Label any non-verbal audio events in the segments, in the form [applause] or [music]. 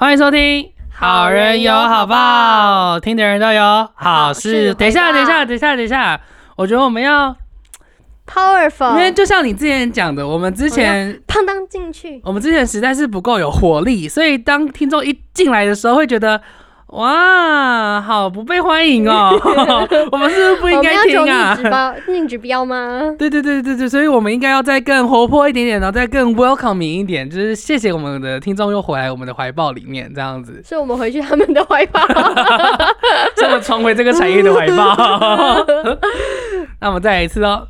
欢迎收听。好人有好报，听的人都有好事。等一下，等一下，等一下，等一下，我觉得我们要，powerful，因为就像你之前讲的，我们之前胖当进去，我们之前实在是不够有活力，所以当听众一进来的时候，会觉得哇，好不被欢迎哦。[laughs] 我们是不是不应该我们要求听啊逆？指标，逆指标吗？对对对对对，所以我们应该要再更活泼一点点，然后再更 welcoming 一点，就是谢谢我们的听众又回来我们的怀抱里面，这样子，所以我们回去他们的怀抱。这么重回这个产业的怀抱。[laughs] 那我们再来一次哦。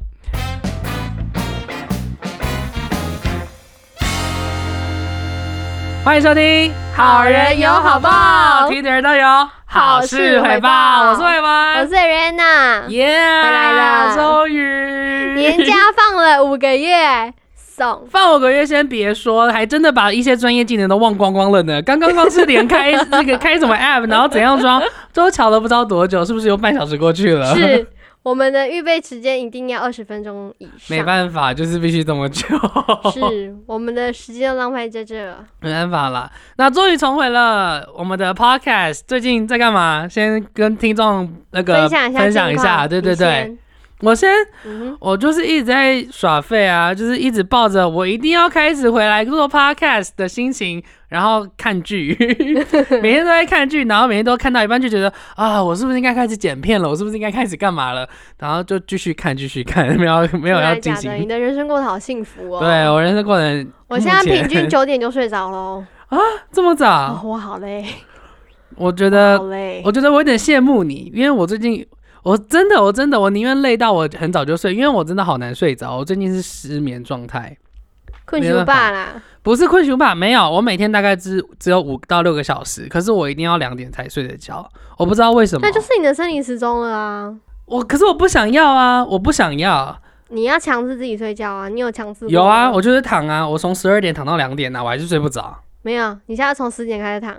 欢迎收听《好人有好报听的人都有好事回报。我是伟我是，Rena，耶，回来了终于年假放了五个月，送。放五个月先别说，还真的把一些专业技能都忘光光了呢。刚刚刚是连开那个开什么 app，然后怎样装，都瞧了不知道多久，是不是有半小时过去了？是我们的预备时间一定要二十分钟以上，没办法，就是必须这么久，[laughs] 是我们的时间都浪费在这。没办法了。那终于重回了我们的 podcast，最近在干嘛？先跟听众那个分享一下，分享一下，对对对，，我先嗯，我就是一直在耍废啊，就是一直抱着我一定要开始回来做 podcast 的心情，然后看剧，[laughs] 每天都在看剧，然后每天都看到一半就觉得啊，我是不是应该开始剪片了？我是不是应该开始干嘛了？然后就继续看，继续看，[laughs] 没有没有要进真的？你。的人生过得好幸福哦。对我人生过得，我现在平均九点就睡着喽。这么哦早，，我好累，我觉得。我觉得我有点羡慕你，因为我最近我真的我真的我宁愿累到我很早就睡，因为我真的好难睡着，我最近是失眠状态。困熊爸啦，不是困熊爸？没有，我每天大概只只有五到六个小时，可是我一定要两点才睡得着，我不知道为什么。那就是你的生理时钟了啊！我，可是我不想要啊，我不想要。你要强制自己睡觉啊！你有强制有啊，我就是躺啊，我从十二点躺到两点啊，我还是睡不着。没有？你现在从十点开始躺，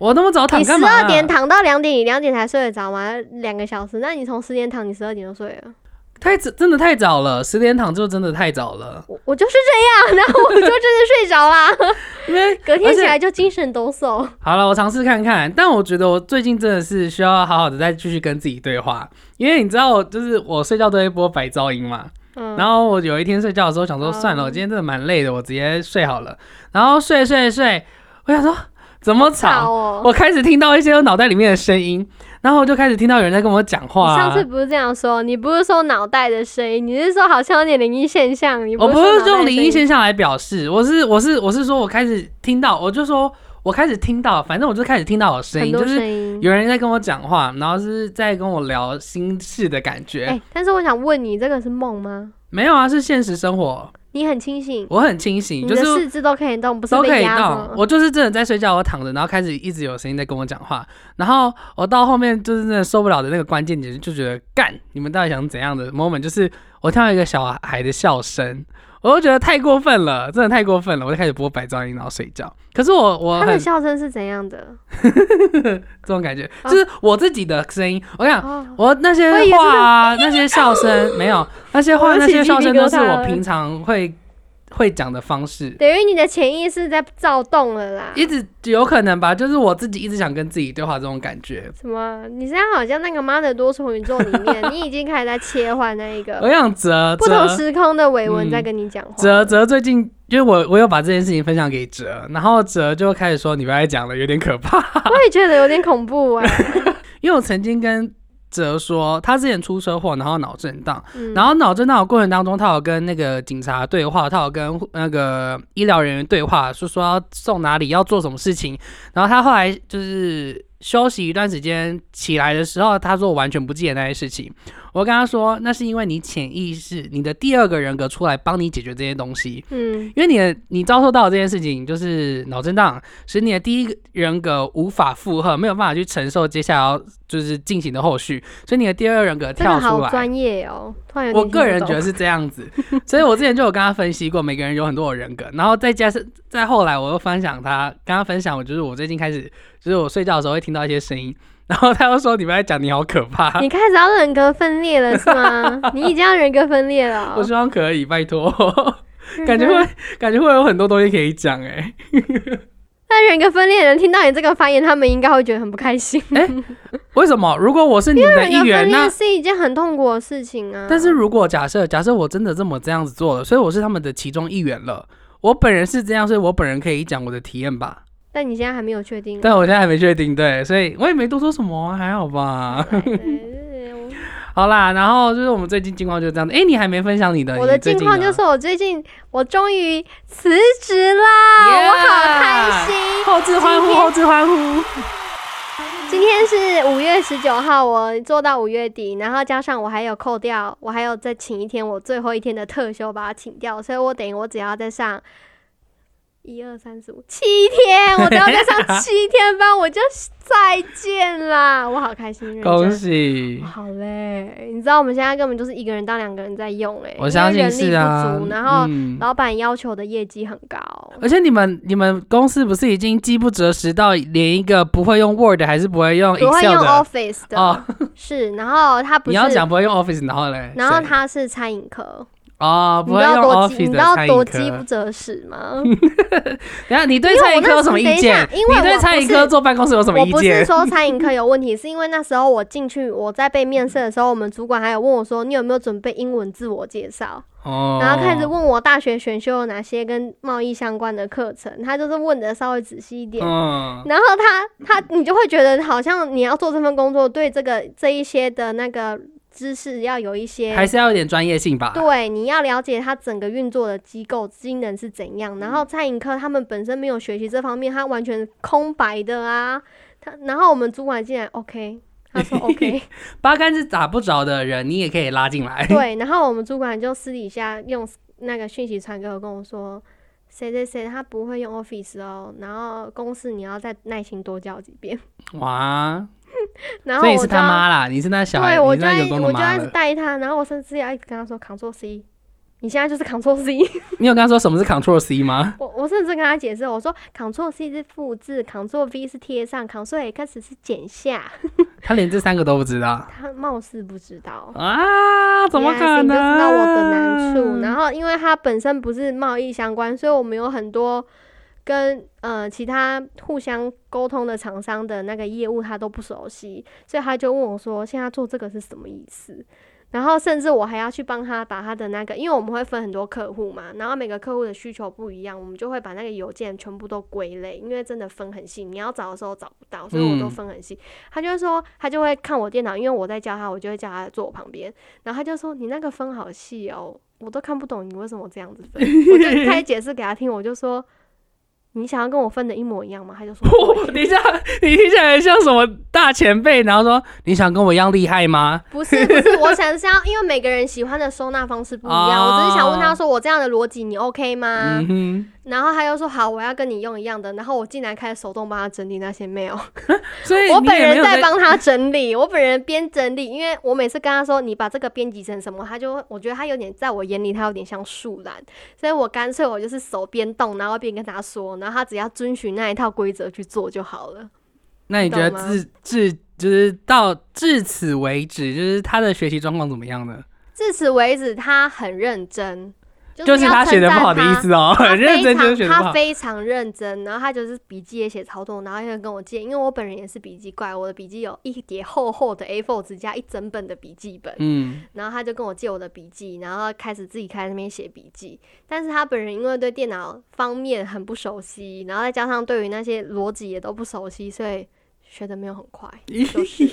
我那么早躺你十干嘛、啊？二点躺到两点，你两点才睡得着吗？两个小时，那你从十点躺，你十二点就睡了。太早，真的太早了，十点躺就真的太早了，我我就是这样，然后我就真的睡着啦，[laughs] 因为 [laughs] 隔天起来就精神抖擞。好了，我尝试看看，但我觉得我最近真的是需要好好的再继续跟自己对话，因为你知道我就是我睡觉都会播白噪音嘛，嗯，然后我有一天睡觉的时候想说，哦算了，我今天真的蛮累的，我直接睡好了。然后睡睡睡，我想说怎么吵吵？哦。我开始听到一些我脑袋里面的声音，然后我就开始听到有人在跟我讲话、啊上次。不是这样说，你不是说脑袋的声音，你是说好像有点灵异现象。你我不是用灵异现象来表示，我是我是我是说我开始听到，我就说我开始听到，反正我就开始听到有声音，就是。有人在跟我讲话，然后是在跟我聊心事的感觉。哎、但是我想问你，这个是梦吗？没有啊，是现实生活，你很清醒，我很清醒，就是四肢都可以动，不是都可以动。。我就是真的在睡觉，我躺着，然后开始一直有声音在跟我讲话，然后我到后面就是真的受不了的那个关键点，就觉得干，你们到底想怎样的 moment？就是我听到一个小孩的笑声，我就觉得太过分了，真的太过分了，我就开始播白噪音，然后睡觉。可是我我他的笑声是怎样的？[laughs] 这种感觉，哦就是我自己的声音。我讲哦，我那些话啊，那些笑声没有，那些话那些笑声都是我平常会会讲的方式。等于你的潜意识在躁动了啦。一直有可能吧，就是我自己一直想跟自己对话这种感觉。什么？你现在好像那个《妈的多重宇宙》里面，[laughs] 你已经开始在切换那一个我个想哲不同时空的伟文嗯在跟你讲话。哲哲最近，因为我我有把这件事情分享给哲，然后哲就开始说你不要再讲了，有点可怕。[laughs] 我也觉得有点恐怖啊、[laughs] 因为我曾经跟哲说，他之前出车祸，然后脑震荡，嗯然后脑震荡的过程当中，他有跟那个警察对话，他有跟那个医疗人员对话，说说要送哪里，要做什么事情。然后他后来就是休息一段时间，起来的时候，他说我完全不记得那些事情。我跟他说，那是因为你潜意识，你的第二个人格出来帮你解决这些东西。嗯，因为你的你遭受到的这件事情就是脑震荡，使你的第一个人格无法负荷，没有办法去承受接下来要就是进行的后续，所以你的第二人格跳出来。好专业哦。我个人觉得是这样子，所以我之前就有跟他分析过，每个人有很多的人格，然后再加上再后来我又分享他跟他分享，我就是我最近开始就是我睡觉的时候会听到一些声音，然后他又说你们在讲你好可怕，[laughs] 你开始要人格分裂了是吗？[laughs] 你已经要人格分裂了哦、我希望可以，拜托，感觉格会感觉会有很多东西可以讲哎、[laughs] 那人格分裂的人听到你这个发言，他们应该会觉得很不开心。为什么？如果我是你们的一员，那分裂是一件很痛苦的事情啊。但是如果假设假设我真的这么这样子做了，所以我是他们的其中一员了。我本人是这样，所以我本人可以讲我的体验吧。但你现在还没有确定。但我现在还没确定，对，所以我也没多说什么啊，还好吧。[laughs] 好啦，然后就是我们最近近况就是这样子。哎、你还没分享你的？我的近况就是我最近我终于辞职啦 Yeah！我好开心。后置欢呼，后置欢呼。[laughs] 今天是五月十九号，我做到五月底，然后加上我还有扣掉，我还有再请一天我最后一天的特休把它请掉，所以我等于我只要再上一二三四五七天，我都要再上七天班，我就再见啦！我好开心，恭喜！好嘞，你知道我们现在根本就是一个人当两个人在用、欸，哎，我相信是啊人力不足，然后嗯老板要求的业绩很高，而且你们你们公司不是已经饥不择食到连一个不会用 Word 还是不会用我会用 Office 的，哦？是，然后他不是，你要讲不会用 Office，然后嘞？然后他是餐饮科，哦，不要多饥，Office 你知道多饥不择食吗？[laughs] 等一下，你对餐饮科有什么意见等一下？因为你对餐饮科坐办公室有什么我不是？说餐饮科有问题，是因为那时候我进去，我在被面试的时候，我们主管还有问我说，你有没有准备英文自我介绍？哦，然后开始问我大学选修有哪些跟贸易相关的课程，他就是问的稍微仔细一点。嗯，然后他他你就会觉得好像你要做这份工作，对这个这一些的那个知识要有一些还是要有点专业性吧。对，你要了解它整个运作的机构机能是怎样。然后餐饮科他们本身没有学习这方面，他完全空白的啊。他然后我们主管进来 OK，他说 [laughs] OK，八竿子打不着的人，你也可以拉进来。对。然后我们主管就私底下用那个讯息传给我，跟我说。谁谁谁他不会用 Office 哦，然后公司你要再耐心多教几遍，哇，[laughs] 然后所以你是他妈啦，你是那小孩，对，我你就是在那员工的妈我就要一直了。带他，然后我甚至要一直跟他说 Ctrl C，你现在就是 Ctrl C，[laughs] 你有跟他说什么是 Control C 吗？[laughs] 我我甚至跟他解释，我说 Ctrl C 是复制，Ctrl V 是贴上，Ctrl X 是剪下。他连这三个都不知道他貌似不知道，啊？怎么可能？知道我的难处。然后因为他本身不是贸易相关，所以我们有很多跟呃其他互相沟通的厂商的那个业务他都不熟悉，所以他就问我说：“现在做这个是什么意思？”然后甚至我还要去帮他把他的那个，因为我们会分很多客户嘛，然后每个客户的需求不一样，我们就会把那个邮件全部都归类，因为真的分很细，你要找的时候找不到，所以我都分很细。他就会说，他就会看我电脑，因为我在教他，我就会叫他坐我旁边，然后他就说你那个分好细哦，我都看不懂你为什么这样子分，我就开始解释给他听，我就说你想要跟我分的一模一样吗？他就说对等一下，[laughs] [laughs] 你听起来像什么大前辈，然后说你想跟我一样厉害吗？不是不是，我想是要，因为每个人喜欢的收纳方式不一样，我只是想问他说我这样的逻辑你 OK 吗？嗯哼，然后他又说好，我要跟你用一样的，然后我竟然开始手动帮他整理那些 mail。[laughs] 所以我本人在帮他整理，我本人边整理，因为我每次跟他说你把这个编辑成什么，他就我觉得他有点在我眼里他有点像树懒，所以我干脆我就是手边动，然后边跟他说，然后他只要遵循那一套规则去做就好了。那你觉得懂吗至至就是到至此为止，就是他的学习状况怎么样呢？至此为止，他很认真，[laughs] 就是他要称赞学的不好的意思哦，很 [laughs] 认真他就是学的不好。非常认真，然后他就是笔记也写超多，然后又跟我借，因为我本人也是笔记怪，我的笔记有一叠厚厚的 A4 纸加一整本的笔记本，嗯，然后他就跟我借我的笔记，然后开始自己开始那边写笔记。但是他本人因为对电脑方面很不熟悉，然后再加上对于那些逻辑也都不熟悉，所以学的没有很快，[laughs] [laughs] 就是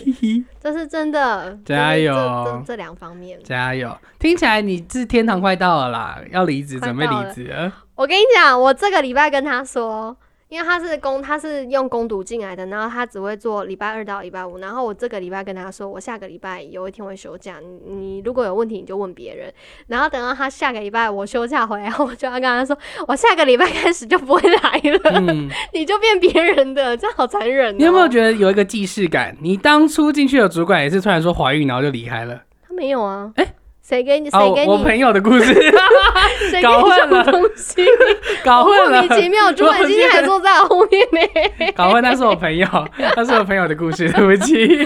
这是真的。加油这两方面。加油！听起来你是天堂快到了啦，要离职，准备离职了。我跟你讲，我这个礼拜跟他说，因为他是攻，他是用攻读进来的，然后他只会做礼拜二到礼拜五，然后我这个礼拜跟他说，我下个礼拜有一天会休假，你你如果有问题你就问别人，然后等到他下个礼拜我休假回来，我就要跟他说，我下个礼拜开始就不会来了，嗯，[laughs] 你就变别人的，这样好残忍、哦。你有没有觉得有一个既视感？你当初进去的主管也是突然说怀孕，然后就离开了。他没有啊？诶谁给你？哦谁给，你？我朋友的故事 [laughs] 谁给你这搞混了东西？[laughs] 搞混了莫名，其妙，主管今天还坐在我后面呢。[laughs] 搞混，那是我朋友，那是我朋友的故事，对不起。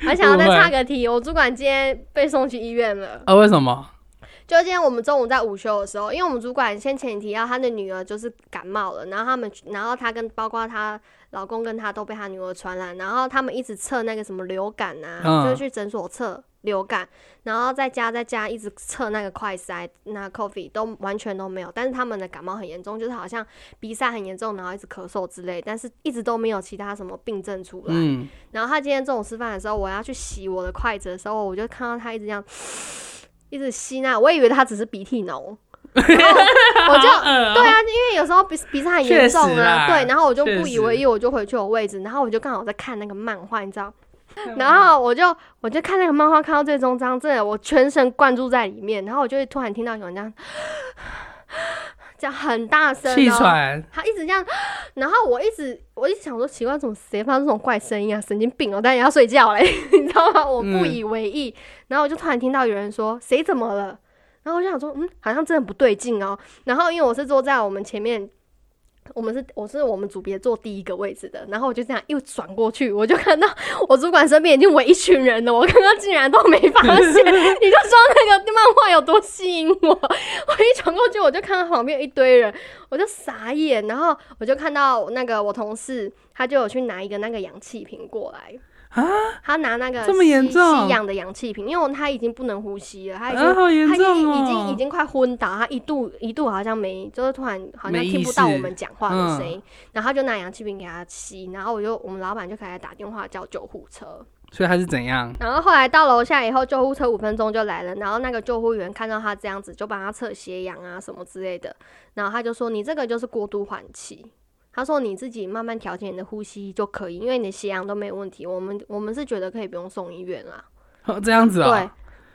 还想要再误会插个题，我主管今天被送去医院了。啊，为什么？就今天我们中午在午休的时候，因为我们主管先前提到他的女儿就是感冒了，然后他们，然后他跟包括她老公跟她都被她女儿传染，然后他们一直测那个什么流感啊，嗯。就是去诊所测流感，然后在家在家一直测那个快筛，那 coffee 都完全都没有，但是他们的感冒很严重，就是好像鼻塞很严重，然后一直咳嗽之类，但是一直都没有其他什么病症出来。嗯，然后他今天中午吃饭的时候，我要去洗我的筷子的时候，我就看到他一直这样，[sniffs] 一直吸那，我以为他只是鼻涕脓，然后 [laughs] 我就 [laughs] 嗯对啊，因为有时候鼻鼻塞很严重啊，对，然后我就不以为意，我就回去我位置，然后我就刚好在看那个漫画，你知道。嗯然后我就我就看那个漫画，看到最终章，真的我全神贯注在里面，然后我就会突然听到有人这样，[gasps] 这样很大声，气然后喘，他一直这样，然后我一直我一直想说，奇怪，怎么谁发出这种怪声音啊？神经病哦！但也要睡觉嘞，[laughs] 你知道吗？我不嗯以为意，然后我就突然听到有人说谁怎么了，然后我就想说，嗯，好像真的不对劲哦。然后因为我是坐在我们前面。我们是我是我们组别坐第一个位置的，然后我就这样又转过去，我就看到我主管身边已经围一群人了，我刚刚竟然都没发现，[laughs] 你就说那个漫画有多吸引我。我一转过去，我就看到旁边有一堆人，我就傻眼，然后我就看到那个我同事，他就有去拿一个那个氧气瓶过来啊，他拿那个这么严吸重？吸氧的氧气瓶，因为他已经不能呼吸了，他已经、啊，好严他已重哦，经已经已经快昏倒，他一度一度好像没，就是突然好像听不到我们讲话的声音，嗯。然后他就拿氧气瓶给他吸，然后我就我们老板就开始打电话叫救护车，所以他是怎样？然后后来到楼下以后，救护车五分钟就来了，然后那个救护员看到他这样子，就帮他测血氧啊什么之类的，然后他就说你这个就是过度换气。他说你自己慢慢调节你的呼吸就可以，因为你的血氧都没有问题。我们我们是觉得可以不用送医院啦。[laughs] 哦这样子对哦，，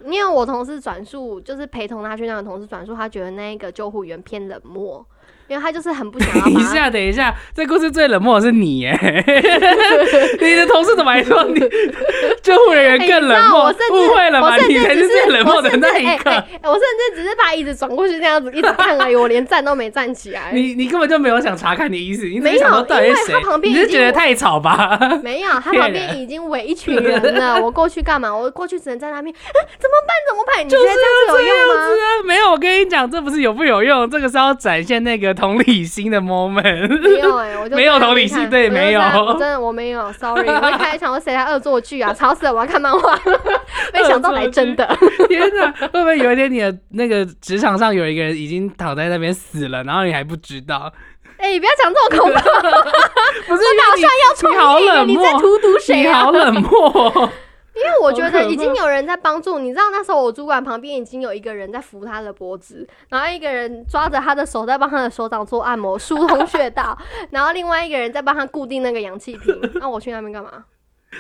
因为我同事转述，就是陪同他去那个同事转述，他觉得那个救护员偏冷漠，因为他就是很不想要 [laughs] 等一下，等一下，这故事最冷漠的是你耶，[laughs] 你的同事怎么还说你 [laughs] 救护人员哎更冷漠？误会了吧？你才是最冷漠的那一个。我甚至只是把椅子转过去这样子一直看而已，我连站都没站起来。你你根本就没有想查看你意思，你只没有因为他旁？边你是觉得太吵吧？没有，他旁边已经围一群人了。我过去干嘛？我过去只能在那边，啊怎么办？怎么办？你觉就是得这样子有用吗？没有，我跟你讲，这不是有不有用，这个是要展现那个同理心的 moment。没有哎、我就没有同理心对没有我真的我没有，sorry。[laughs] 我一开始想说谁在恶作剧啊，吵死了！我要看漫画，[laughs] 没想到来真的。天哪，会不会有一天你的那个职场上有一个人已经躺在那边死了，然后你还不知道？哎、不要讲这么恐怖，[laughs] 不是，打算要你好创业了，冷漠你在荼毒谁啊？你好冷漠。因为我觉得已经有人在帮助你，知道那时候我主管旁边已经有一个人在扶他的脖子，然后一个人抓着他的手在帮他的手掌做按摩，疏通穴道，[laughs] 然后另外一个人在帮他固定那个氧气瓶。那我去那边干嘛？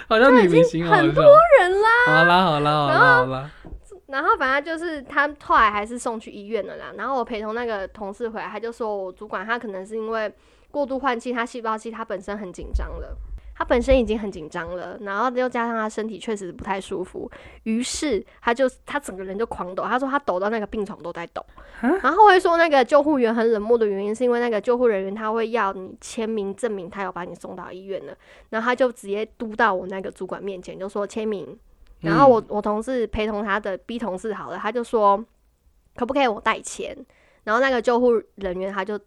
好像女明星好很多。人啦。好啦好啦好啦好啦，然后反正就是他后来还是送去医院了啦。然后我陪同那个同事回来，他就说我主管他可能是因为过度换气，他细胞器他本身很紧张了。他本身已经很紧张了，然后又加上他身体确实不太舒服，于是他就他整个人就狂抖。他说他抖到那个病床都在抖。然后会说那个救护员很冷漠的原因，是因为那个救护人员他会要你签名证明他有把你送到医院了，然后他就直接嘟到我那个主管面前，就说签名。然后我我同事陪同他的 B 同事好了，他就说可不可以我带钱？然后那个救护人员他就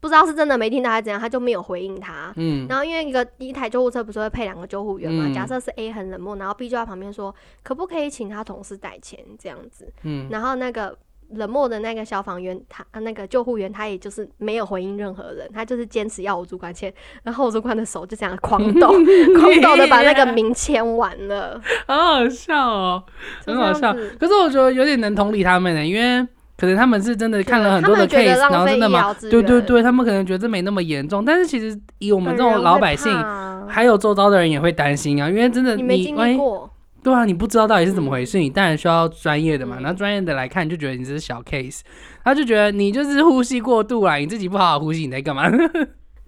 不知道是真的没听到还是怎样，他就没有回应他。嗯，然后因为一个一台救护车不是会配两个救护员嘛？嗯假设是 A 很冷漠，然后 B 就在旁边说可不可以请他同事带钱这样子。嗯，然后那个冷漠的那个消防员，他啊那个救护员，他也就是没有回应任何人，他就是坚持要我主管签，然后我主管的手就这样狂抖，[laughs] 狂抖的把那个名签完了，好好笑哦，很好笑。可是我觉得有点能同理他们呢，因为可能他们是真的看了很多的 case，然后真的嘛，疗资源，对对对，他们可能觉得这没那么严重，但是其实以我我们这种老百姓，还有周遭的人也会担心啊，因为真的你没经万一历过，对啊，你不知道到底是怎么回事，你当然需要专业的嘛。嗯。然后专业的来看，就觉得你这是小 case，他就觉得你就是呼吸过度啦，你自己不好好呼吸，你在干嘛？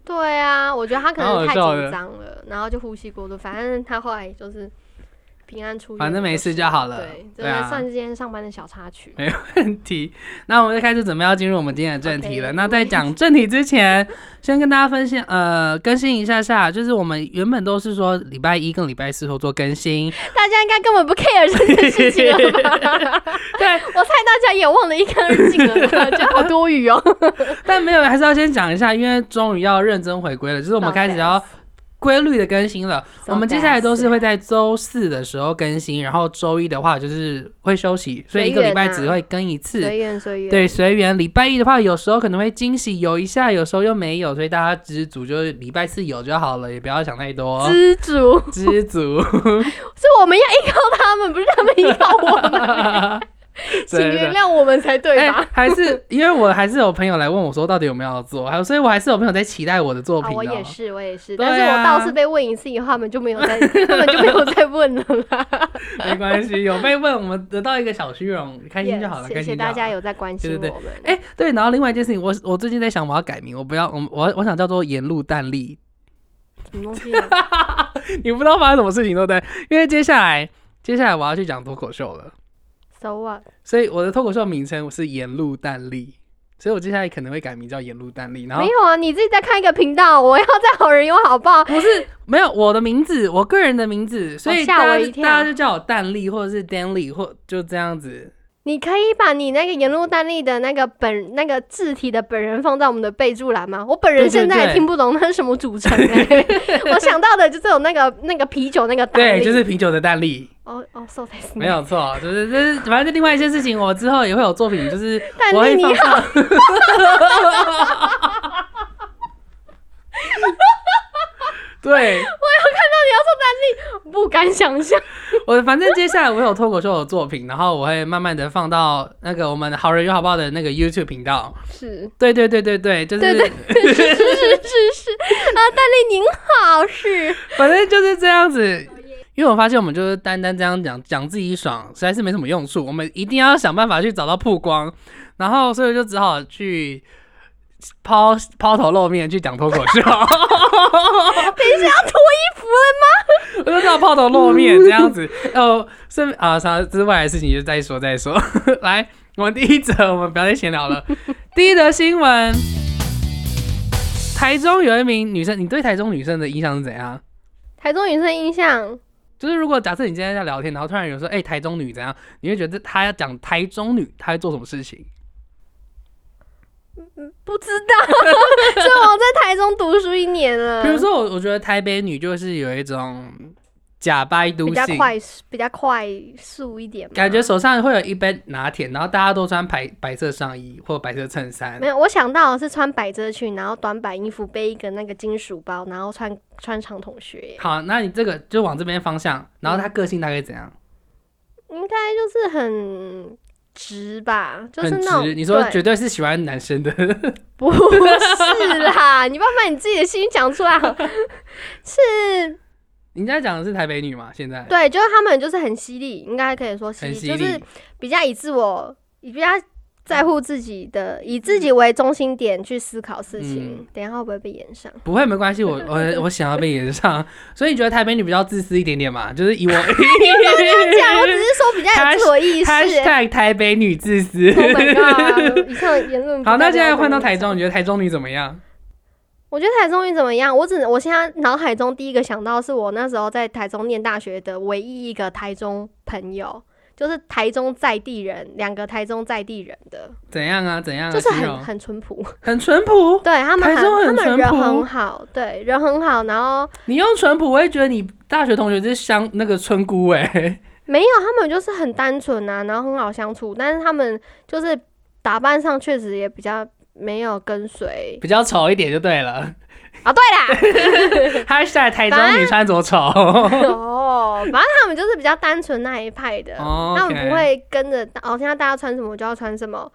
对啊，我觉得他可能太紧张了，然后就呼吸过度，反正他后来就是平安出院，反正没事就好了对，这对啊算是今天上班的小插曲。没问题。那我们就开始准备要进入我们今天的正题了。那在讲正题之前，先跟大家分享，呃，更新一下下，就是我们原本都是说礼拜一跟礼拜四会做更新，大家应该根本不 care 这件事情了吧？[laughs] 对，我猜大家也忘得一干二净了，觉得好多余哦。[laughs] 但没有，还是要先讲一下，因为终于要认真回归了，就是我们开始要规律的更新了。So 我们接下来都是会在周四的时候更新，然后周一的话就是会休息，所以一个礼拜只会更一次。随缘随缘。对，随缘。礼拜一的话，有时候可能会惊喜有一下，有时候又没有，所以大家知足，就是礼拜四有就好了，也不要想太多。知足，知足，[laughs] 是我们要依靠他们，不是他们依靠我们。[laughs] [laughs] 请原谅我们才对哎、吧？还是因为我还是有朋友来问我说，到底有没有要做，还有，所以我还是有朋友在期待我的作啊，品、哦我也是，我也是，对但是我啊倒是被问一次以后，他们就没有再，[laughs] 他们就没有再问了啦。[laughs] 没关系，有被问，我们得到一个小虚荣，开心就好了，谢谢大家有在关心我们。哎、对，然后另外一件事情，我我最近在想，我要改名，我不要，我我我想叫做沿路淡丽。什么东西啊？你不知道发生什么事情，对不对？因为接下来接下来我要去讲脱口秀了，So what？所以我的脱口秀名称是沿路蛋力，所以我接下来可能会改名叫沿路蛋力。然后没有啊，你自己在看一个频道，我要在好人有好报。不是没有我的名字，我个人的名字，所以大家就叫我蛋力或者是 Danley 或就这样子。你可以把你那个沿路单例的那个本那个字体的本人放在我们的备注栏吗？我本人现在也听不懂那是什么组成哎、[laughs] 我想到的就是有那个那个啤酒那个单对，就是啤酒的淡丽，哦哦，so t 没有错，就是这是反正就另外一件事情，我之后也会有作品，就是 [laughs] [laughs] 淡我有看到你放上。对，不敢想象。[laughs] 我反正接下来我有脱口秀的作品，然后我会慢慢的放到那个我们好人有好报的那个 YouTube 频道。是，对对对对对，就是对对 [laughs] 是是是是是啊，丹丽您好，是反正就是这样子。因为我发现我们就是单单这样讲讲自己爽，实在是没什么用处。我们一定要想办法去找到曝光，然后所以就只好去抛抛头露面去讲脱口秀。等一下要脱衣服了吗我就知道抛头露面这样子。哦，顺便啊，啥之外的事情就再说再说。[laughs] 来，我们第一则，我们不要再闲聊了。第一则新闻，台中有一名女生，你对台中女生的印象是怎样？台中女生印象，就是如果假设你今天在聊天，然后突然有人说，哎、台中女怎样？你会觉得她要讲台中女，她会做什么事情？不知道，[laughs] 所以我在台中读书一年了。比如说我，我觉得台北女就是有一种假掰都性，比较快，比较快速一点嘛，感觉手上会有一杯拿铁，然后大家都穿白白色上衣或白色衬衫没。有，我想到的是穿百褶裙，然后短版衣服，背一个那个金属包，然后穿穿长筒靴，好，那你这个就往这边方向，然后她个性大概怎样？应该就是很直吧，就是那种，你说绝对是喜欢男生的，[laughs] 不是啦，你不要把你自己的心讲出来好，[laughs] 是 [laughs] 人家讲的是台北女嘛？现在对，就是他们就是很犀利，应该可以说犀利，很犀利，就是比较以自我，比较在乎自己的，以自己为中心点去思考事情。嗯等一下会不会被延上？不会没关系，我 [laughs] 我我想要被延上，所以你觉得台北女比较自私一点点嘛？[laughs] 就是以我 [laughs] 这样，我只是说比较有自我意识。hashtag 台北女自私。Oh my god！以上言论好，那现在换到台中，你觉得台中女怎么样？我觉得台中女怎么样？我只我现在脑海中第一个想到是我那时候在台中念大学的唯一一个台中朋友，就是台中在地人，两个台中在地人的，怎样啊？怎样啊？就是很很淳朴，很淳朴。[laughs] 对他们很他们人很好，对人很好，然后你用淳朴，我会觉得你大学同学是香那个村姑哎、[laughs] 没有他们就是很单纯啊，然后很好相处，但是他们就是打扮上确实也比较没有跟随比较丑一点就对了。啊，对啦。[laughs] hashtag 台中女穿着丑。哦，反正他们就是比较单纯那一派的，哦他们不会跟着哦，现在大家穿什么我就要穿什么，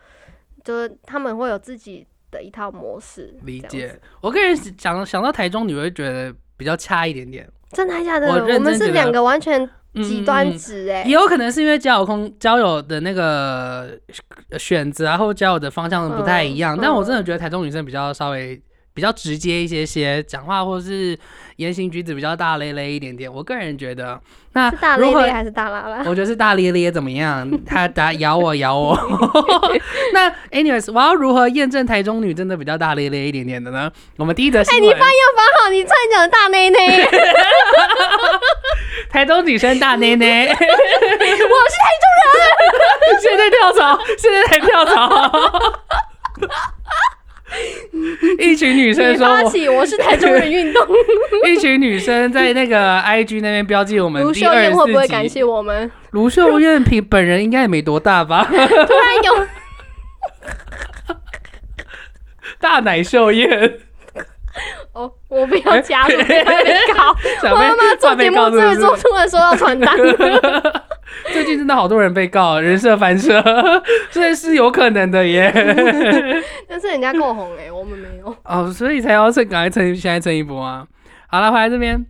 就是他们会有自己的一套模式。理解。我个人想想到台中你，会觉得比较差一点点。真的还假的？我们是两个完全极端嗯值哎、也有可能是因为交友空交友的那个选择啊，或交友的方向不太一样。嗯但我真的觉得台中女生比较稍微比较直接一些些，讲话或是言行举止比较大咧咧一点点。我个人觉得，那是大咧咧还是大拉拉？我觉得是大咧咧怎么样？他打咬我咬我。[laughs] [laughs] 那 anyways，我要如何验证台中女真的比较大咧咧一点点的呢？我们第一则哎、新闻，你翻要翻好，你差点讲的大内内，[laughs] 台中女生大内内，我是台中人现在跳槽，现在才跳槽。[laughs] 一群女生说我，发起我是台中人运动，[laughs] 一群女生在那个 IG 那边标记我们卢秀燕会不会感。谢我们？卢秀燕平本人应该也没多大吧？[laughs] 突然有大奶秀燕，哦，我不要加入，不要被告。我他妈做节目这这么做，突然收到传单，[laughs] 最近真的好多人被告人设翻车，[laughs] 这是有可能的耶。[laughs] 但是人家够红哎、我们没有。哦，所以才要趁赶快蹭，现在蹭一波啊！好了，回来这边，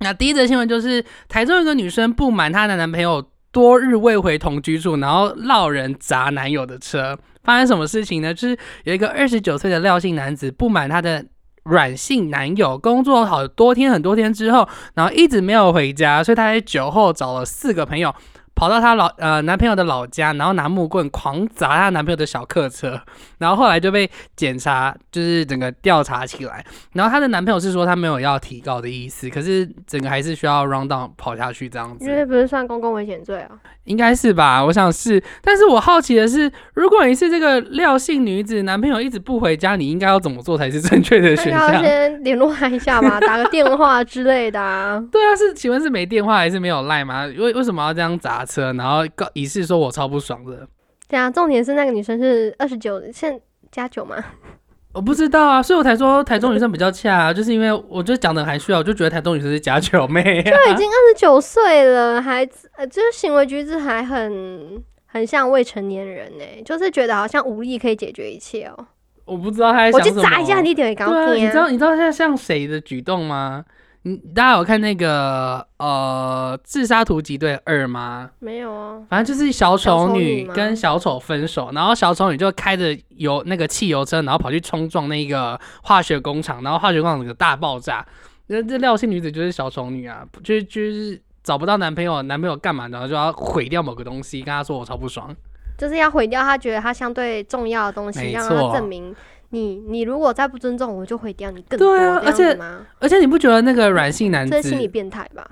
那第一则新闻就是台中有个女生不满她的男朋友多日未回同居住，然后闹人砸男友的车。发生什么事情呢？就是有一个二十九岁的廖姓男子不满他的软性男友工作好多天很多天之后，然后一直没有回家，所以他在酒后找了四个朋友。跑到她老呃男朋友的老家，然后拿木棍狂砸她男朋友的小客车，[laughs] 然后后来就被检查，就是整个调查起来。然后她的男朋友是说他没有要提告的意思，可是整个还是需要 round down 跑下去这样子。因为不是算公共危险罪啊？应该是吧，我想是。但是我好奇的是，如果你是这个廖姓女子，男朋友一直不回家，你应该要怎么做才是正确的那选要项？先联络他一下吧，[laughs] 打个电话之类的啊。对啊，是请问是没电话还是没有赖吗？为为什么要这样砸车，然后告以示说我超不爽的？对啊，重点是那个女生是二十九，现加九吗？[laughs] 我不知道啊，所以我才说台中女生比较恰、啊，就是因为我就讲的含蓄啊，我就觉得台中女生是假九妹、啊，都已经二十九岁了，还呃，就是行为举止还很很像未成年人呢、就是觉得好像武力可以解决一切哦、我不知道他在想什么。砸一下你点也搞对啊，你知道你知道现在像谁的举动吗？你大家有看那个呃《自杀突击队二》吗？没有啊？反正就是小丑女跟小丑分手，然后小丑女就开着油那个汽油车，然后跑去冲撞那个化学工厂，然后化学工厂整个大爆炸。那这廖姓女子就是小丑女啊，就是就是找不到男朋友，男朋友干嘛，然后就要毁掉某个东西，跟他说我超不爽。就是要毁掉他觉得他相对重要的东西，让他证明你你如果再不尊重我，就毁掉你更多。对啊而且？而且你不觉得那个软性男子这是，心理变态吧？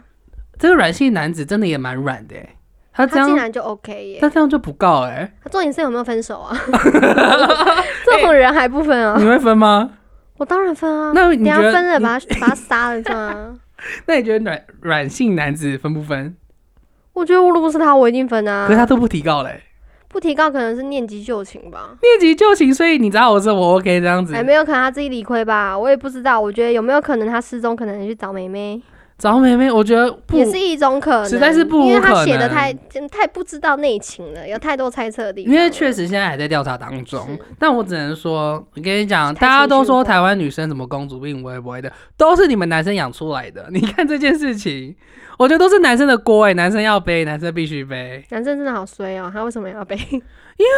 这个软性男子真的也蛮软的、欸，他这样他竟然就 OK 耶？他这样就不告哎、他重点是有没有分手啊？[laughs] 这种人还不分啊？你会分吗？我当然分啊。那你觉得等下分了，把他把他杀了是吗？那你觉得软软性男子分不分？我觉得我如果是他，我一定分啊可是。他都不提告嘞、不提告可能是念及旧情吧？念及旧情，所以你知道我是我 OK 这样子。哎，没有可能他自己理亏吧？我也不知道。我觉得有没有可能他失踪，可能去找妹妹，找妹妹，我觉得不也是一种可能。实在是不因为他写的太太不知道内情了，有太多猜测的地因方因。为确实现在还在调查当中，但我只能说，我跟你讲，大家都说台湾女生什么公主病、不会不会的，都是你们男生养出来的。[laughs] 你看这件事情，我觉得都是男生的锅哎、男生要背，男生必须背。男生真的好衰哦，他为什么要背？因为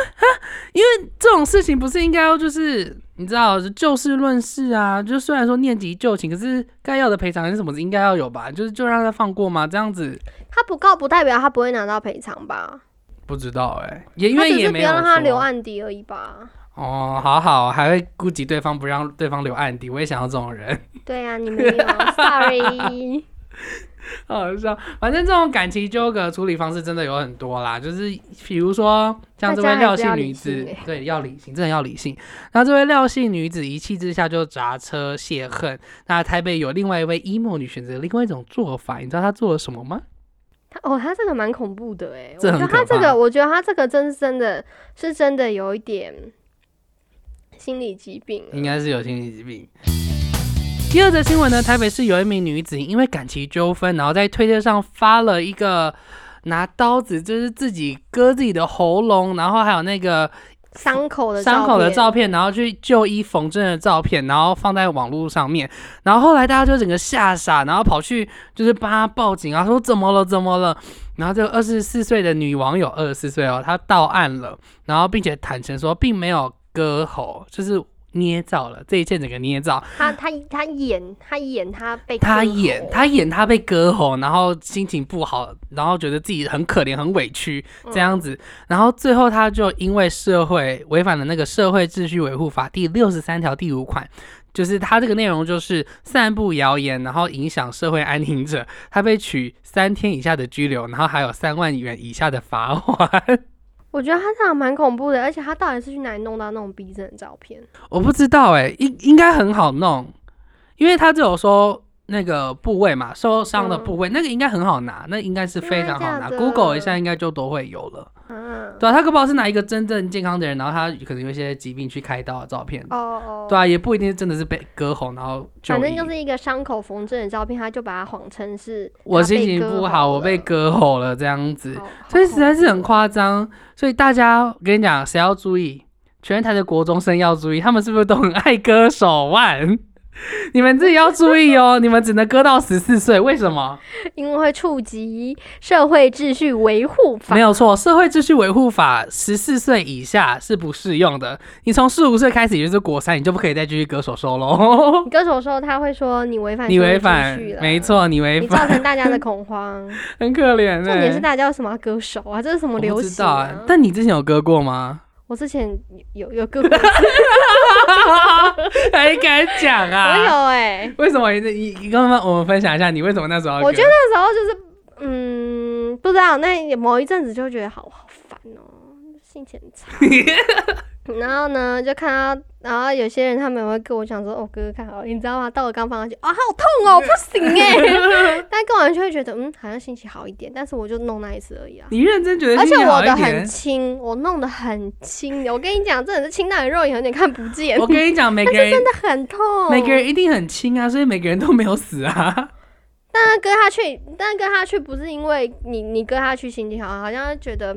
因为这种事情不是应该要就是你知道就事论事啊？就虽然说念及旧情，可是该要的赔偿还是什么应该要有吧？就是就让他放过嘛？这样子他不告不代表他不会拿到赔偿吧？不知道哎、也因为也没有要让他留案底而已吧？哦，好好，还会顾及对方，不让对方留案底。我也想要这种人，对啊，你没有，sorry。[laughs] [laughs] 好笑。反正这种感情纠葛处理方式真的有很多啦，就是比如说像这位廖姓女子对，要理性，真的要理性。那这位廖姓女子一气之下就砸车泄恨。那台北有另外一位 emo 女选择另外一种做法，你知道她做了什么吗？她哦，她这个蛮恐怖的哎，我觉得她这个，我觉得她这个真是真的是真的有一点心理疾病。应该是有心理疾病。第二则新闻呢，台北市有一名女子因为感情纠纷，然后在推特上发了一个拿刀子就是自己割自己的喉咙，然后还有那个伤口的伤口的照片，然后去就医缝针的照片，然后放在网络上面。然后后来大家就整个吓傻，然后跑去就是帮他报警啊，说怎么了怎么了？然后这个二十四岁的女网友，二十四岁哦，她到案了，然后并且坦诚说并没有割喉，就是捏造了，这一切整个捏造。他他他演他演他被他演他演他被割喉，然后心情不好，然后觉得自己很可怜、很委屈这样子，然后最后他就因为社会违反了那个社会秩序维护法第六十三条第五款。就是他这个内容就是散布谣言，然后影响社会安宁者，他被取三天以下的拘留，然后还有三万元以下的罚款。我觉得他这样蛮恐怖的，而且他到底是去哪里弄到那种逼真的照片？我不知道哎、应应该很好弄，因为他只有说那个部位嘛，受伤的部位，那个应该很好拿，那应该是非常好拿，Google 一下应该就都会有了。嗯，对啊，他可不好是拿一个真正健康的人，然后他可能有一些疾病去开刀的照片。哦哦，对啊，也不一定真的是被割喉，然后就反正就是一个伤口缝针的照片，他就把它谎称是我心情不好，我被割喉了这样子，所以实在是很夸张。所以大家，我跟你讲，谁要注意？全台的国中生要注意，他们是不是都很爱割手腕？[laughs] 你们自己要注意哦，[laughs] 你们只能割到十四岁，为什么？因为会触及社会秩序维护法。没有错，社会秩序维护法十四岁以下是不适用的。你从十五岁开始，也就是国三，你就不可以再继续割手手喽。[laughs] 你割手说他会说你违反你违反没，错，你违你造，成大家的恐慌。很可怜、欸。重点是大家为什么要割手啊？这是什么流行不知道啊，但你之前有割过吗？我之前有有割过，[laughs] 还敢讲啊？[laughs] 我有哎、为什么你你你跟我们分享一下，你为什么那时候？我觉得那时候就是，嗯，不知道，那某一阵子就觉得好好烦哦、心情很差。[laughs] 然后呢，就看到，然后有些人他们也会跟我讲说，哦，哥哥看好了，你知道吗？到我刚放上去，啊，好痛哦，不行哎。[laughs] 但跟完就会觉得，嗯，好像心情好一点，但是我就弄那一次而已啊。你认真觉得而且我的很？轻，我弄得很轻。我跟你讲，真的是轻到你肉眼有点看不见，我跟你讲，[laughs] 每个人真的很痛。每个人一定很轻啊，所以每个人都没有死啊。[laughs] 但是割下去，但是割下去不是因为你你跟他去心情好，好像觉得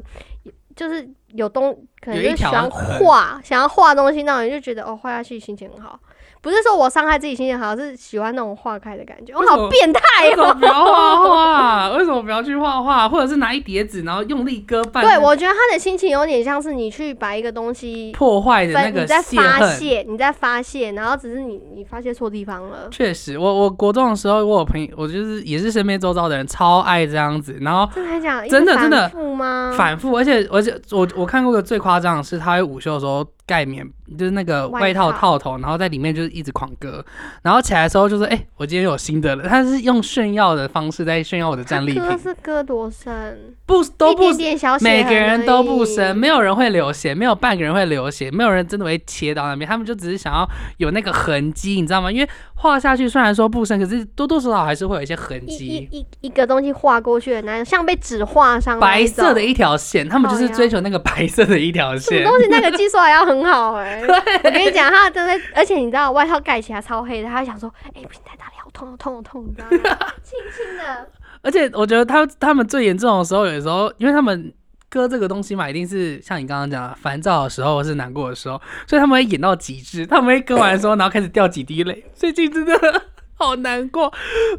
就是有东，可能就是喜欢画，想要画东西，那种你就觉得哦，画下去心情很好。不是说我伤害自己心情好，是喜欢那种化开的感觉。我好变态为什么哦！不要画画？[laughs] 为什么不要去画画？或者是拿一叠纸，然后用力割半？对，我觉得他的心情有点像是你去把一个东西破坏的那分，个你在。发泄，你在发泄，然后只是你你发泄错地方了。确实，我我国中的时候，我有朋友，我就是也是身边周遭的人超爱这样子，然后真的真的真的复吗？反复，而且而且我我看过个最夸张的是，他会午休的时候盖棉，就是那个外外套套套头，然后在里面就是一直狂割，然后起来的时候就是：“哎、我今天有新的了。”他是用炫耀的方式在炫耀我的战利割品，是割多深？不都不点点小血每个人都不深，没有人会流血，没有半个人会流血，没有人真的会切到那边，他们就只是想要有那个痕迹，你知道吗？因为画下去虽然说不深，可是多多少少还是会有一些痕迹一。一一个东西画过去的那种，像被纸画上白色的一条线，他们就是追求那个白色的一条线。什么东西，那个技术还要很好 [laughs] 哎、我跟你讲，他真的，而且你知道外套盖起来超黑的，他会想说，哎、不行，太大力，好痛，好痛，好痛，你知道吗？[laughs] 轻轻的，而且我觉得他他们最严重的时候，有时候因为他们割这个东西嘛，一定是像你刚刚讲烦躁的时候，或是难过的时候，所以他们会演到极致，他们会割完的时候，然后开始掉几滴泪。最近真的好难过，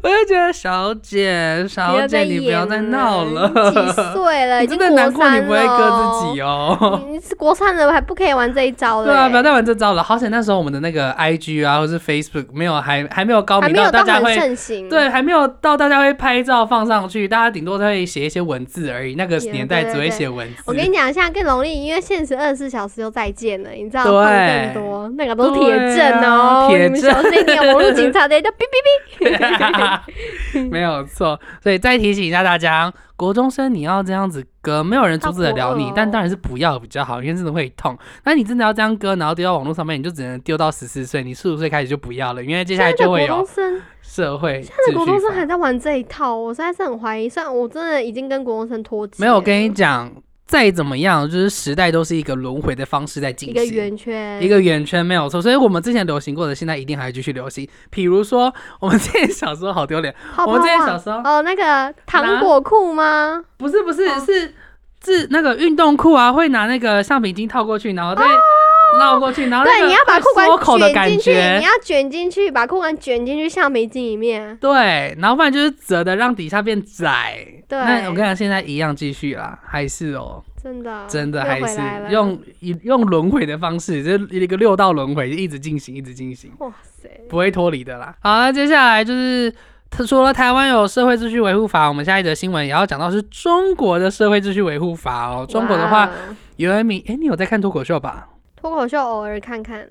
我就觉得小姐，小姐，你不要再闹了。你几岁了？你 [laughs] 已经真的难过，你不会割自己哦。你你是国三了，还不可以玩这一招了、对啊，不要欸再玩这招了。好险那时候我们的那个 IG 啊，或是 Facebook 没有还还没有高明还没有到很大家会盛行。对，还没有到大家会拍照放上去，大家顶多会写一些文字而已。那个年代只会写文字。我跟你讲，现在更容易，因为现实二十四小时就再见了，你知道，对胖更多，那个都是铁证哦、对啊你们小心一点，网络警察的就哔哔哔。没有错，所以再提醒一下大家，国中生你要这样子割，没有人阻止得了你，但当然是不要比较好，因为真的会痛。那你真的要这样割，然后丢到网络上面，你就只能丢到十四岁，你十五岁开始就不要了，因为接下来就会有，社会现在的国中生还在玩这一套，我实在是很怀疑。虽然我真的已经跟国中生脱节，没有，我跟你讲，再怎么样，就是时代都是一个轮回的方式在进行一行。个圆圈，一个圆圈没有错，所以我们之前流行过的，现在一定还继续流行。比如说，我们之前小时候好丢脸，泡泡我们之前小时候哦，那个糖果裤吗？不是不是、哦是是那个运动裤啊，会拿那个橡皮筋套过去，然后再绕过去，然后对，你要把裤管卷进去，你。要卷进去，把裤管卷进去橡皮筋里面。对，然后不然就是折的让底下变窄。对那我跟你讲，现在一样继续啦，还是哦，真的真的还是用以用轮回的方式，就一个六道轮回一直进行，一直进行，哇塞，不会脱离的啦。好，那接下来就是。除了台湾有社会秩序维护法，我们下一则新闻也要讲到是中国的社会秩序维护法哦。中国的话，哇，有一名，哎、你有在看脱口秀吧？脱口秀偶尔看看，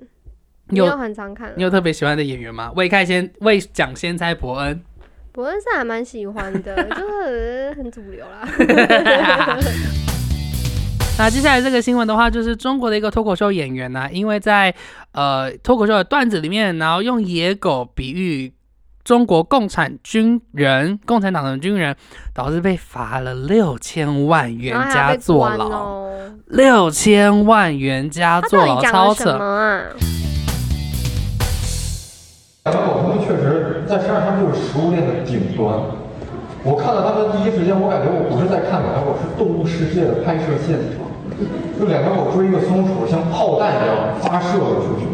你有很常看。你有特别喜欢的演员吗？魏开先、魏蒋先猜伯恩。伯恩是还蛮喜欢的，[laughs] 就是很主流啦。[laughs] 那接下来这个新闻的话，就是中国的一个脱口秀演员呢、因为在呃脱口秀的段子里面，然后用野狗比喻中国共产军人、共产党的军人，导致被罚了六千万元加坐牢，哦。六千万元加坐牢，到底讲超了什么扯。啊？两个狗他们确实在山上，他们就是食物链的顶端。我看到他们第一时间，我感觉我不是在看狗，是《动物世界》的拍摄现场。就两条狗追一个松鼠，像炮弹一样发射了出去。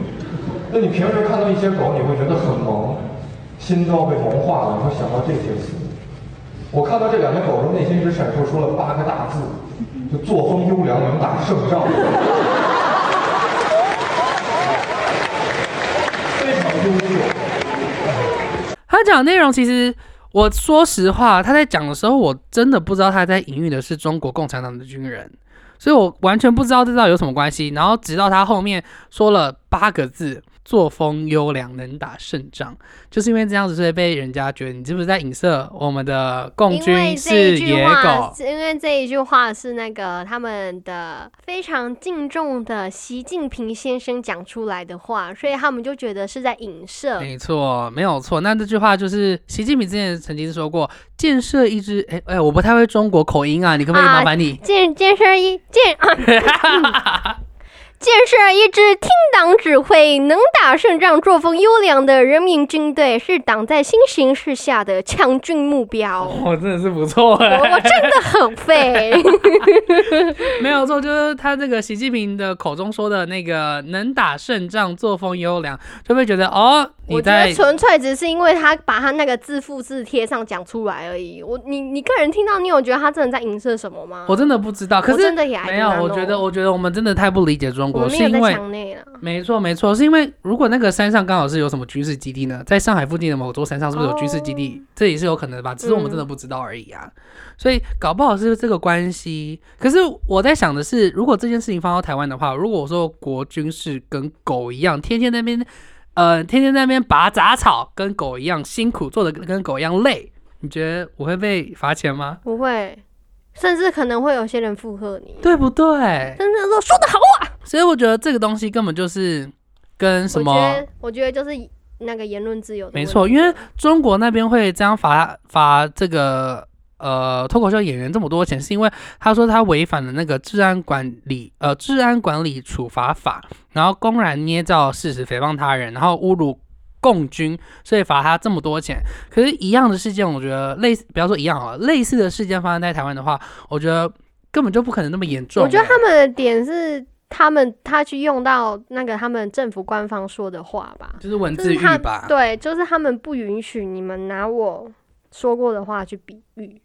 那你平时看到一些狗，你会觉得很萌，心都要被融化了，你会想到这些词。我看到这两条狗的时，内心只闪烁出了八个大字，就作风优良，能打胜仗。非常优秀。他讲内容其实，我说实话，他在讲的时候，我真的不知道他在隐喻的是中国共产党的军人，所以我完全不知道这到底有什么关系。然后直到他后面说了八个字：作风优良，能打胜仗，就是因为这样子，所以被人家觉得你是不是在影射我们的共军是野狗？因为这一句话是那个他们的非常敬重的习近平先生讲出来的话，所以他们就觉得是在影射。没错，没有错。那这句话就是习近平之前曾经说过，建设一支……哎哎，我不太会中国口音啊，你可不可以啊麻烦你？[laughs] 建建设一建 [laughs] 建设一支听党指挥、能打胜仗、作风优良的人民军队，是党在新形势下的强军目标。我 [laughs] 真的是不错我哎、我真的很废，[laughs] 没有错，就是他这个习近平的口中说的那个能打胜仗、作风优良，就会觉得哦，你我觉得在纯粹只是因为他把他那个字复制贴上讲出来而已。我你你个人听到，你有觉得他真的在影射什么吗？我真的不知道，可是我真的也没有，我觉得我觉得我们真的太不理解中是因为。没错没错，是因为如果那个山上刚好是有什么军事基地呢，在上海附近的某座山上是不是有军事基地？哦这也是有可能的吧，只是我们真的不知道而已啊。所以搞不好是这个关系。可是我在想的是，如果这件事情放到台湾的话，如果我说国军是跟狗一样，天天在那边呃，天天在那边拔杂草，跟狗一样辛苦，做的跟狗一样累，你觉得我会被罚钱吗？不会，甚至可能会有些人附和你。对不对？真的说说的好啊！所以我觉得这个东西根本就是跟什么我觉得我觉得就是那个言论自由的。没错，因为中国那边会这样罚罚这个呃脱口秀演员这么多钱，是因为他说他违反了那个治安管理呃治安管理处罚法，然后公然捏造事实诽谤他人，然后侮辱。共军，所以罚他这么多钱。可是，一样的事件，我觉得类似，不要说一样好了，类似的事件发生在台湾的话，我觉得根本就不可能那么严重欸。我觉得他们的点是他们他去用到那个他们政府官方说的话吧，就是文字狱吧。对，就是他们不允许你们拿我说过的话去比喻，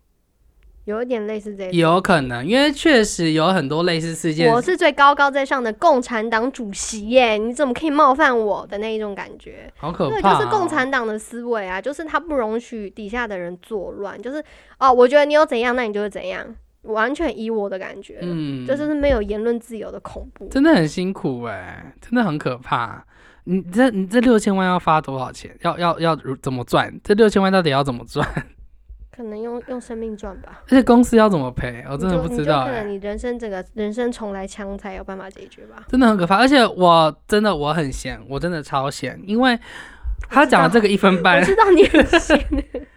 有一点类似这种。有可能，因为确实有很多类似事件。我是最高高在上的共产党主席耶，你怎么可以冒犯我的那一种感觉？好可怕、哦，就是共产党的思维啊，就是他不容许底下的人作乱，就是哦，我觉得你有怎样，那你就是怎样，完全以我的感觉，嗯，这就是没有言论自由的恐怖。真的很辛苦哎、真的很可怕。你这你这六千万要发多少钱？要要要如怎么赚？这六千万到底要怎么赚？可能用用生命赚吧，而且公司要怎么赔？我真的不知道可能你人生整个人生重来枪才有办法解决吧。真的很可怕。而且我真的我很闲，我真的超闲，因为他讲的这个一分半我半，知道你很 [laughs] 闲，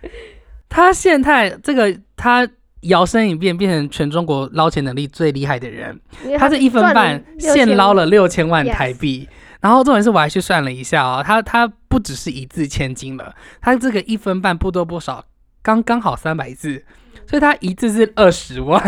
[laughs] 他现在这个他摇身一变变成全中国捞钱能力最厉害的人，他这一分半现捞了六千万台币。然后重点是我还去算了一下哦，他他不只是一字千金了，他这个一分半不多不少，刚刚好三百字，所以他一字是二十万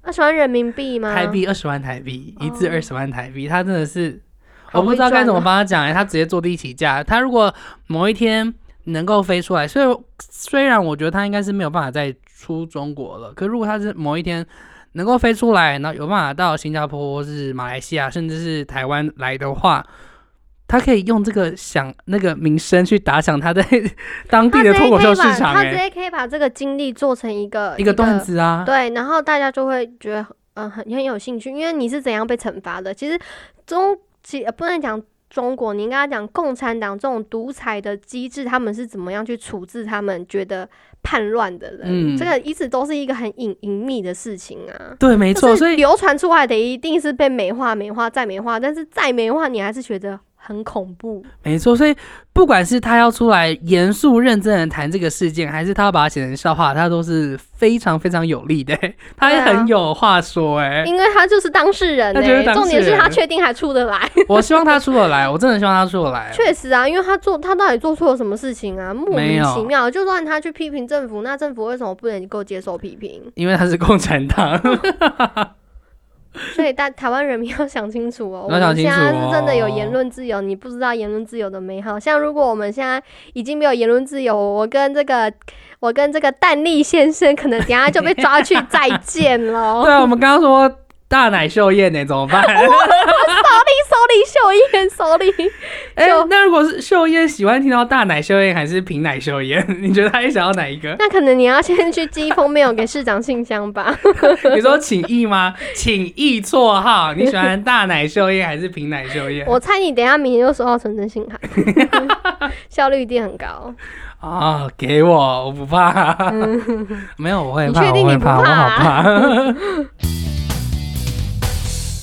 二十万人民币吗？台币，二十万台币，一字哦二十万台币，他真的是好我不知道该怎么帮他讲哎，他直接坐地起价。他如果某一天能够飞出来，虽然虽然我觉得他应该是没有办法再出中国了，可如果他是某一天能够飞出来，然后有办法到新加坡或是马来西亚，甚至是台湾来的话，他可以用这个响那个名声去打响他在 [laughs] 当地的脱口秀市场、他直欸，接可以把这个经历做成一个一个段，子啊，对，然后大家就会觉得嗯很很有兴趣，因为你是怎样被惩罚的。其实中其呃不能讲中国，你应该讲共产党这种独裁的机制，他们是怎么样去处置他们觉得叛乱的人？嗯这个一直都是一个很隐隐秘的事情啊。对，没错，所以流传出来的一定是被美化、美化再美化，但是再美化你还是觉得很恐怖。没错，所以不管是他要出来严肃认真的谈这个事件，还是他要把它写成笑话，他都是非常非常有力的、欸 [laughs] 他也很有话说、哎、因为他就是当事人、欸，他就是当事人重点是他确定还出得来。我希望他出得来，我真的希望他出得来。[laughs] 确实啊，因为他做他到底做错了什么事情啊？莫名其妙。就算他去批评政府，那政府为什么不能够接受批评？因为他是共产党，[laughs] 所以大台湾人民要想清楚哦，我们现在是真的有哦言论自由，你不知道言论自由的美好。像如果我们现在已经没有言论自由，我跟这个我跟这个蛋力先生，可能等下就被抓去 [laughs] 再见了。对啊，我们刚刚说大奶秀艳呢，怎么办？？[laughs] sorry，sorry，秀艳，sorry。哎、就那如果是秀艳喜欢听到大奶秀艳还是平奶秀艳？你觉得他也想要哪一个？那可能你要先去寄封面给市长信箱吧。[laughs] 你说请意吗？请意绰号，你喜欢大奶秀艳还是平奶秀艳？我猜你等一下明天就收到纯真信函，[laughs] 效率一定很高。啊、给我，我不怕。没有，我会怕，你确定你不怕，我好怕怕。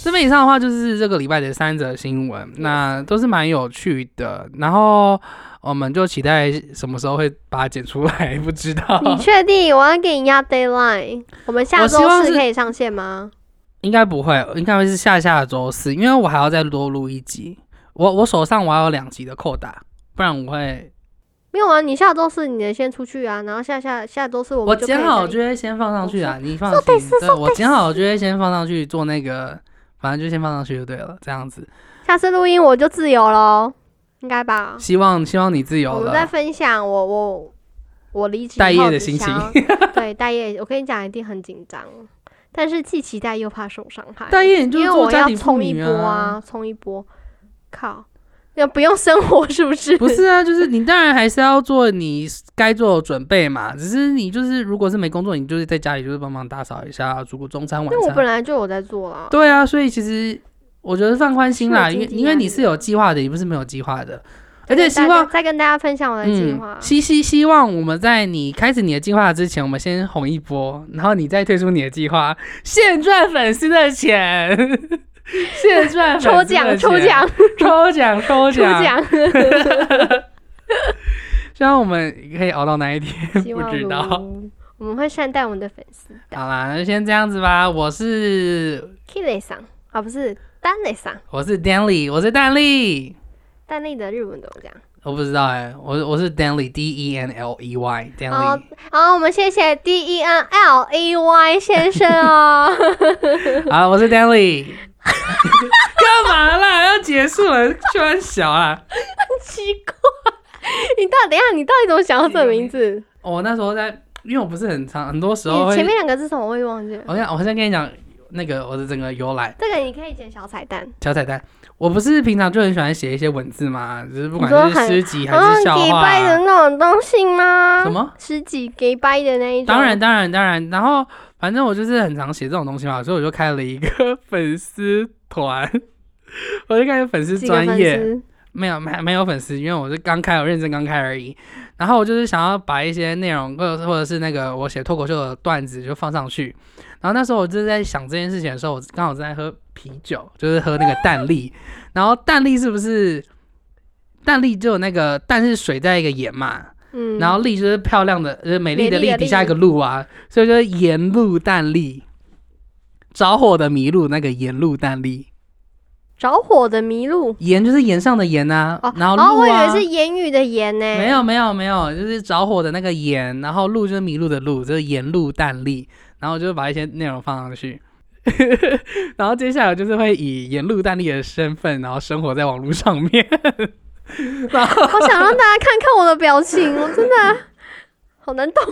这边以上的话就是这个礼拜的三则新闻，那都是蛮有趣的。然后我们就期待什么时候会把它剪出来，不知道。你确定？我要给你压 d a y l i n e 我们下周四可以上线吗？应该不会，应该会是下下周四，因为我还要再多录一集。我我手上我还有两集的扣打，不然我会没有啊，你下周四你得先出去啊，然后下下下周四我我剪好再就会先放上去啊，你放心我剪好就会先放上去做那个，反正就先放上去就对了，这样子。下次录音我就自由喽，应该吧？希望希望你自由我们在。分享我我我离职待业的心情 [laughs] 对，待业，我跟你讲一定很紧张，但是既期待又怕受伤害。待业你就因为我要是做家庭妇冲一女波啊，冲一波，靠，要不用生活是不是？不是啊，就是你当然还是要做你该做的准备嘛。只是你就是如果是没工作，你就是在家里就是帮忙打扫一下，煮个中餐晚因为我本。来就有在做啦。对啊，所以其实我觉得放宽心啦，因为因为你是有计划的，也不是没有计划的，而且希望。再跟大家分享我的计嗯划，。希希希望我们在你开始你的计划之前，我们先红一波，然后你再推出你的计划，现赚粉丝的钱，[laughs] 现赚抽奖抽的奖，抽，奖，抽奖，抽抽奖，[laughs] 希望我们可以熬到哪一天，不知道。我们会善待我们的粉丝的。好啦，那就先这样子吧。我是 Kile 桑啊，不是丹内桑，我是 Danley，我是蛋力，丹内的日文怎么讲？我不知道哎、我我是 Danley D E N L E Y Danley。，好，我们谢谢 D E N L E Y 先生哦。[laughs] 好，我是 Danley。[laughs] 干嘛啦？要结束了，居然小啊！奇怪，你到等一下，你到底怎么想到这个名字？我那时候在，因为我不是很长，很多时候。你前面两个字什么我也忘记了。我先，我先跟你讲那个我的整个由来。这个你可以剪小彩蛋。小彩蛋，我不是平常就很喜欢写一些文字嘛，就是不管是诗集还嗯是笑给话、掰的那种东西吗？什？么？诗集给掰的那一种。当然，当然，当然。然后反正我就是很常写这种东西嘛，所以我就开了一个 [laughs] 粉丝团，我就开始粉丝专业，没有没没有粉丝，因为我是刚开，我认真刚开而已。然后我就是想要把一些内容，或者或者是那个我写脱口秀的段子就放上去。然后那时候我就是在想这件事情的时候，我刚好正在喝啤酒，就是喝那个蛋力。然后蛋力是不是蛋力就有那个蛋是水在一个盐嘛，嗯，然后丽就是漂亮的，呃，美丽的美丽的丽底下一个丽路啊，所以就是沿路淡丽，着火的麋鹿那个沿路淡丽，着火的麋鹿。盐就是盐上的盐啊，哦，然后哦，我以为是言语的言呢。没有没有没有，就是着火的那个盐，然后路就是麋鹿的鹿，就是沿路淡丽，然后就是把一些内容放上去。[laughs] 然后接下来就是会以沿路淡丽的身份，然后生活在网络上面。[laughs] 好想让大家看看我的表情，[laughs] 我真的好难懂。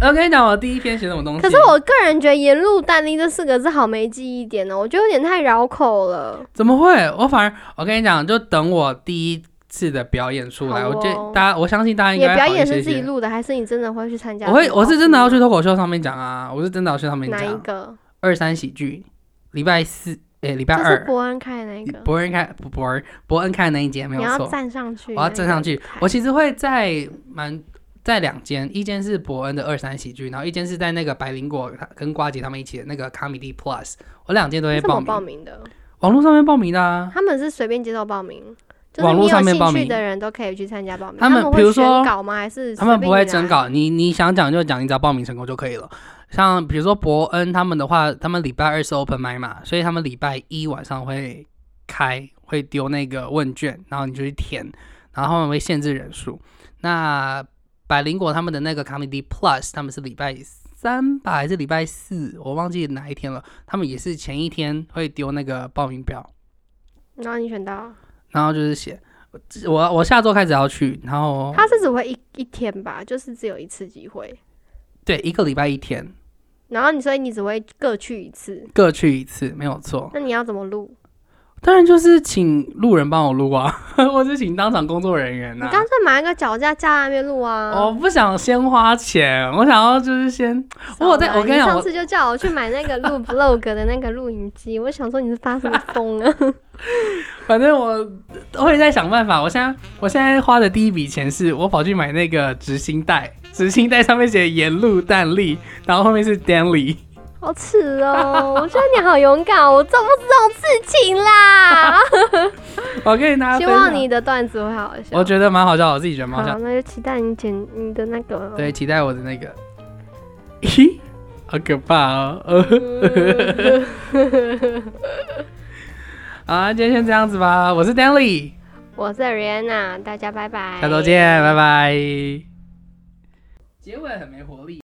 我跟你讲，我第一篇写什么东西？可是我个人觉得“沿路淡丽”这四个字好没记忆点哦，我觉得有点太绕口了。怎么会？我反而我跟你讲，就等我第一次的表演出来，哦我觉得大家，我相信大家应你的该表演是自己。录的，还是你真的会去参加？我会，我是真的要去脱口秀上面讲啊！我是真的要去上面讲哪一讲。个？二三喜剧，礼拜四，诶，礼拜就是二，伯恩开的那个，伯恩开，伯伯恩伯恩开的那一间没你要有错。站上去，我要站上去。我其实会在蛮在两间，一间是伯恩的二三喜剧，然后一间是在那个百灵果跟瓜姐他们一起的那个 Comedy Plus，我两间都会报名。报名的？网络上面报名的啊，他们是随便接受报名，就是网络上面报名的人都可以去参加报名。他们比如说吗？还是他们不会征稿，你你想讲就讲，你只要报名成功就可以了。像比如说伯恩他们的话，他们礼拜二是 open m i 嘛，所以他们礼拜一晚上会开，会丢那个问卷，然后你就去填，然后他们会限制人数。那百灵果他们的那个 Comedy Plus，他们是礼拜三吧，还是礼拜四？我忘记哪一天了。他们也是前一天会丢那个报名表，然后你选到，然后就是写我我下周开始要去，然后他是只会一一天吧，就是只有一次机会。对一个礼拜一天然后你所以你只会各去一次，各去一次，没有错。那你要怎么录？当然就是请路人帮我录啊，[laughs] 或是请当场工作人员呐、你干脆买一个脚架架在那边录啊！我不想先花钱，我想要就是先，我有在少来我跟你讲我上次就叫我去买那个录 vlog 的那个录影机，[laughs] 我想说你是发什么疯啊？[laughs] 反正我我会在想办法。我现在我现在花的第一笔钱是我跑去买那个执行带，执行带上面写沿路蛋力，然后后面是 Danley。好耻哦！我觉得你好勇敢，我做不出这种事情啦。[laughs] 我跟大家希望你的段子会好笑。我觉得蛮好笑，我自己觉得蛮好好，笑。那就期待你剪你的那个。对，期待我的那个，咦，[laughs] 好可怕哦。[laughs] 啊，今天先这样子吧。我是 Danley，我是 Rihanna，大家拜拜。下周见，拜拜。结尾很没活力。